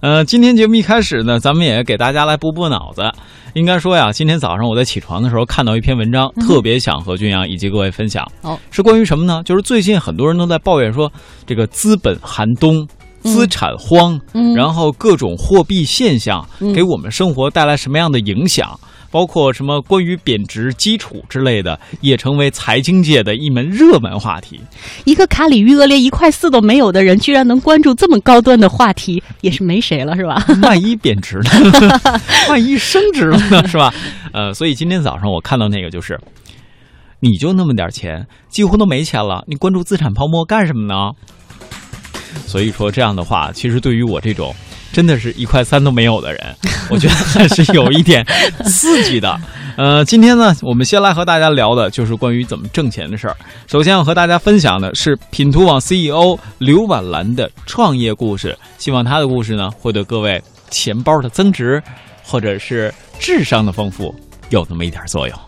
呃，今天节目一开始呢，咱们也给大家来补补脑子。应该说呀，今天早上我在起床的时候看到一篇文章，特别想和君阳以及各位分享。哦，是关于什么呢？就是最近很多人都在抱怨说，这个资本寒冬、资产荒，嗯然后各种货币现象给我们生活带来什么样的影响？包括什么关于贬值基础之类的，也成为财经界的一门热门话题。一个卡里余额连一块四都没有的人，居然能关注这么高端的话题，也是没谁了，是吧？万一贬值呢？万一升值了呢？是吧？呃，所以今天早上我看到那个就是，你就那么点钱，几乎都没钱了，你关注资产泡沫干什么呢？所以说这样的话，其实对于我这种真的是一块三都没有的人，我觉得还是有一点刺激的。呃，今天呢，我们先来和大家聊的就是关于怎么挣钱的事儿。首先要和大家分享的是品图网 CEO 刘婉兰的创业故事，希望她的故事呢会对各位钱包的增值，或者是智商的丰富有那么一点作用。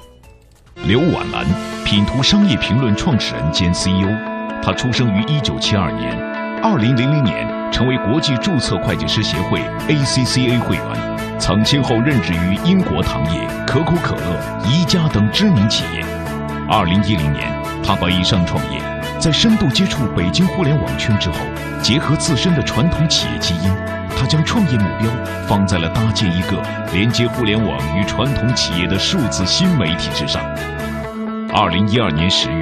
刘婉兰，品图商业评论创始人兼 CEO。他出生于一九七二年，二零零零年成为国际注册会计师协会 ACCA 会员，曾先后任职于英国糖业、可口可乐、宜家等知名企业。二零一零年，他把以上创业，在深度接触北京互联网圈之后，结合自身的传统企业基因，他将创业目标放在了搭建一个连接互联网与传统企业的数字新媒体之上。二零一二年十月，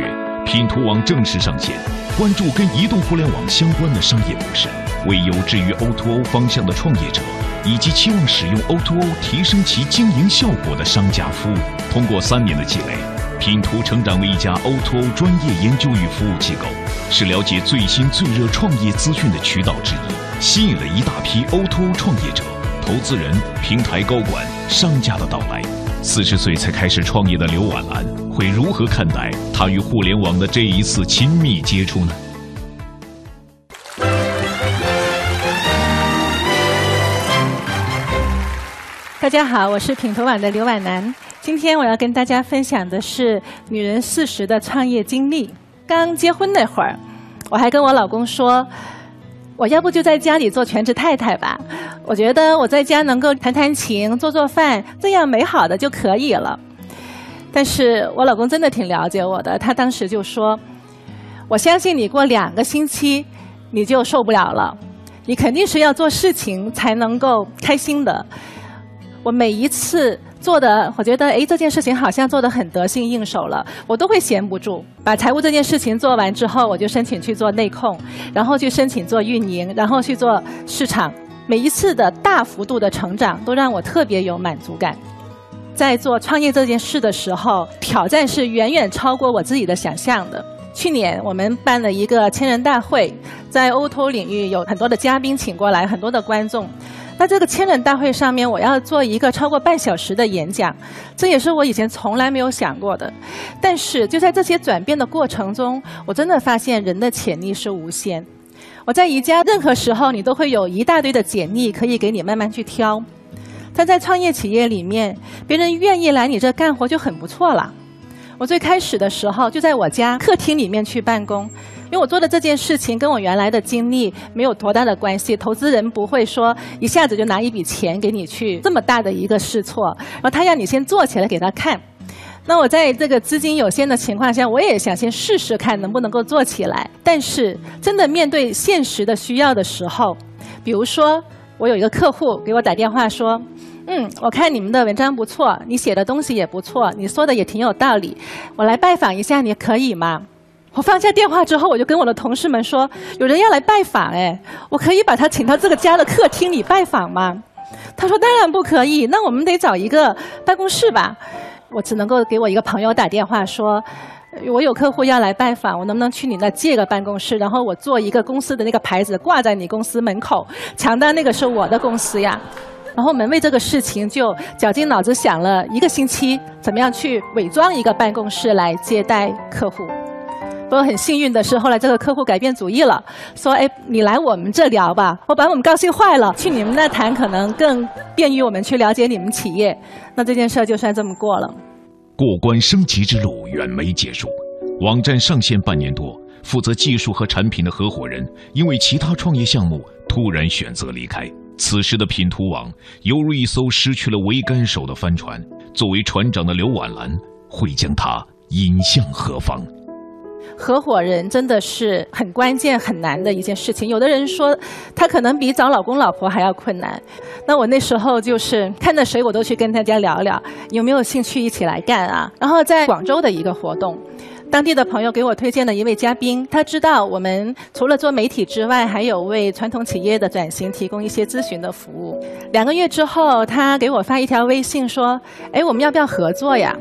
品图网正式上线，关注跟移动互联网相关的商业模式，为有志于 O2O 方向的创业者以及期望使用 O2O 提升其经营效果的商家服务。通过三年的积累，品图成长为一家 O2O 专业研究与服务机构，是了解最新最热创业资讯的渠道之一，吸引了一大批 O2O 创业者、投资人、平台高管、商家的到来。四十岁才开始创业的刘婉兰会如何看待她与互联网的这一次亲密接触呢？大家好，我是品头网的刘婉兰。今天我要跟大家分享的是女人四十的创业经历。刚结婚那会儿，我还跟我老公说，我要不就在家里做全职太太吧。我觉得我在家能够弹弹琴、做做饭，这样美好的就可以了。但是我老公真的挺了解我的，他当时就说：“我相信你过两个星期你就受不了了，你肯定是要做事情才能够开心的。”我每一次做的，我觉得哎，这件事情好像做的很得心应手了，我都会闲不住。把财务这件事情做完之后，我就申请去做内控，然后去申请做运营，然后去做市场。每一次的大幅度的成长，都让我特别有满足感。在做创业这件事的时候，挑战是远远超过我自己的想象的。去年我们办了一个千人大会，在 O2O 领域有很多的嘉宾请过来，很多的观众。那这个千人大会上面，我要做一个超过半小时的演讲，这也是我以前从来没有想过的。但是就在这些转变的过程中，我真的发现人的潜力是无限。我在宜家，任何时候你都会有一大堆的简历可以给你慢慢去挑。但在创业企业里面，别人愿意来你这干活就很不错了。我最开始的时候就在我家客厅里面去办公，因为我做的这件事情跟我原来的经历没有多大的关系。投资人不会说一下子就拿一笔钱给你去这么大的一个试错，然后他要你先做起来给他看。那我在这个资金有限的情况下，我也想先试试看能不能够做起来。但是真的面对现实的需要的时候，比如说我有一个客户给我打电话说。嗯，我看你们的文章不错，你写的东西也不错，你说的也挺有道理，我来拜访一下，你可以吗？我放下电话之后，我就跟我的同事们说，有人要来拜访，哎，我可以把他请到这个家的客厅里拜访吗？他说当然不可以，那我们得找一个办公室吧。我只能够给我一个朋友打电话说，我有客户要来拜访，我能不能去你那借个办公室，然后我做一个公司的那个牌子挂在你公司门口，强调那个是我的公司呀。然后我们为这个事情就绞尽脑汁想了一个星期，怎么样去伪装一个办公室来接待客户。不过很幸运的是，后来这个客户改变主意了，说：“哎，你来我们这聊吧，我把我们高兴坏了。去你们那谈可能更便于我们去了解你们企业。”那这件事就算这么过了。过关升级之路远没结束，网站上线半年多，负责技术和产品的合伙人因为其他创业项目突然选择离开。此时的品图网犹如一艘失去了桅杆手的帆船，作为船长的刘婉兰会将它引向何方？合伙人真的是很关键、很难的一件事情。有的人说，他可能比找老公老婆还要困难。那我那时候就是看着谁，我都去跟大家聊聊，有没有兴趣一起来干啊？然后在广州的一个活动，当地的朋友给我推荐了一位嘉宾，他知道我们除了做媒体之外，还有为传统企业的转型提供一些咨询的服务。两个月之后，他给我发一条微信说：“哎，我们要不要合作呀？”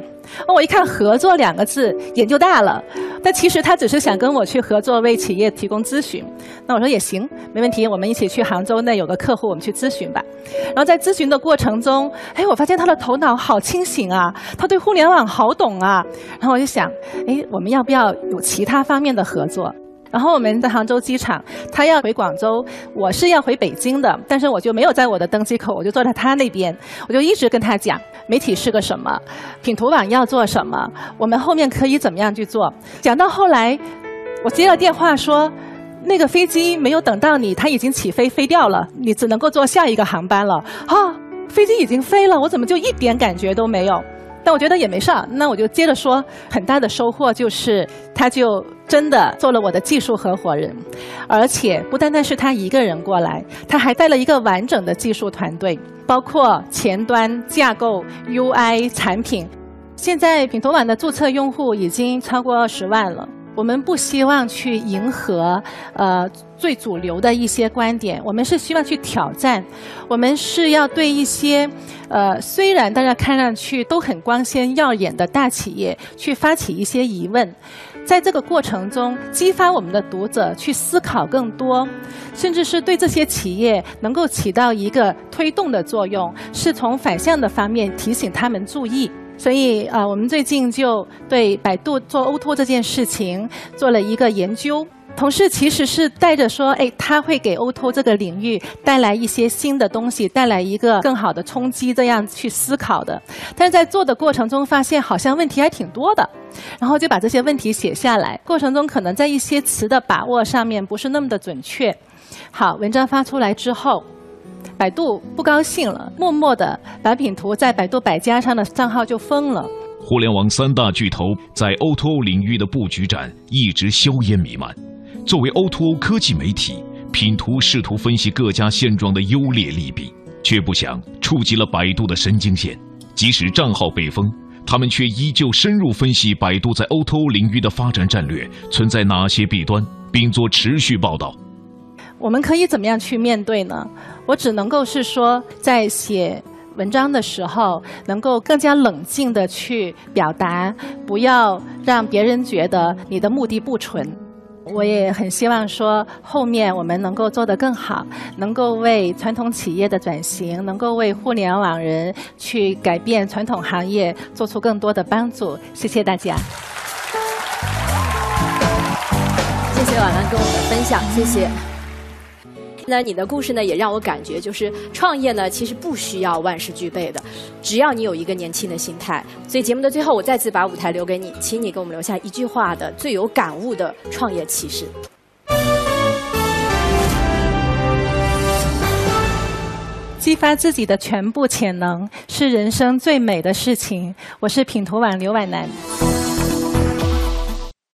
哦，我一看“合作”两个字，眼就大了。但其实他只是想跟我去合作，为企业提供咨询。那我说也行，没问题，我们一起去杭州那有个客户，我们去咨询吧。然后在咨询的过程中，哎，我发现他的头脑好清醒啊，他对互联网好懂啊。然后我就想，哎，我们要不要有其他方面的合作？然后我们在杭州机场，他要回广州，我是要回北京的，但是我就没有在我的登机口，我就坐在他那边，我就一直跟他讲媒体是个什么，品图网要做什么，我们后面可以怎么样去做。讲到后来，我接了电话说，那个飞机没有等到你，它已经起飞飞掉了，你只能够坐下一个航班了。啊，飞机已经飞了，我怎么就一点感觉都没有？但我觉得也没事儿，那我就接着说，很大的收获就是，他就真的做了我的技术合伙人，而且不单单是他一个人过来，他还带了一个完整的技术团队，包括前端架构、UI、产品。现在品头网的注册用户已经超过二十万了。我们不希望去迎合，呃，最主流的一些观点。我们是希望去挑战，我们是要对一些，呃，虽然大家看上去都很光鲜耀眼的大企业，去发起一些疑问。在这个过程中，激发我们的读者去思考更多，甚至是对这些企业能够起到一个推动的作用，是从反向的方面提醒他们注意。所以啊，我们最近就对百度做 Oto 这件事情做了一个研究。同事其实是带着说，哎，他会给 Oto 这个领域带来一些新的东西，带来一个更好的冲击，这样去思考的。但是在做的过程中，发现好像问题还挺多的，然后就把这些问题写下来。过程中可能在一些词的把握上面不是那么的准确。好，文章发出来之后。百度不高兴了，默默的把品图在百度百家上的账号就封了。互联网三大巨头在 O2O 领域的布局战一直硝烟弥漫。作为 O2O 科技媒体，品图试图分析各家现状的优劣利弊，却不想触及了百度的神经线。即使账号被封，他们却依旧深入分析百度在 O2O 领域的发展战略存在哪些弊端，并做持续报道。我们可以怎么样去面对呢？我只能够是说，在写文章的时候，能够更加冷静的去表达，不要让别人觉得你的目的不纯。我也很希望说，后面我们能够做得更好，能够为传统企业的转型，能够为互联网人去改变传统行业做出更多的帮助。谢谢大家。谢谢婉兰跟我们的分享，谢谢。那你的故事呢，也让我感觉就是创业呢，其实不需要万事俱备的，只要你有一个年轻的心态。所以节目的最后，我再次把舞台留给你，请你给我们留下一句话的最有感悟的创业启示。激发自己的全部潜能是人生最美的事情。我是品图网刘婉楠。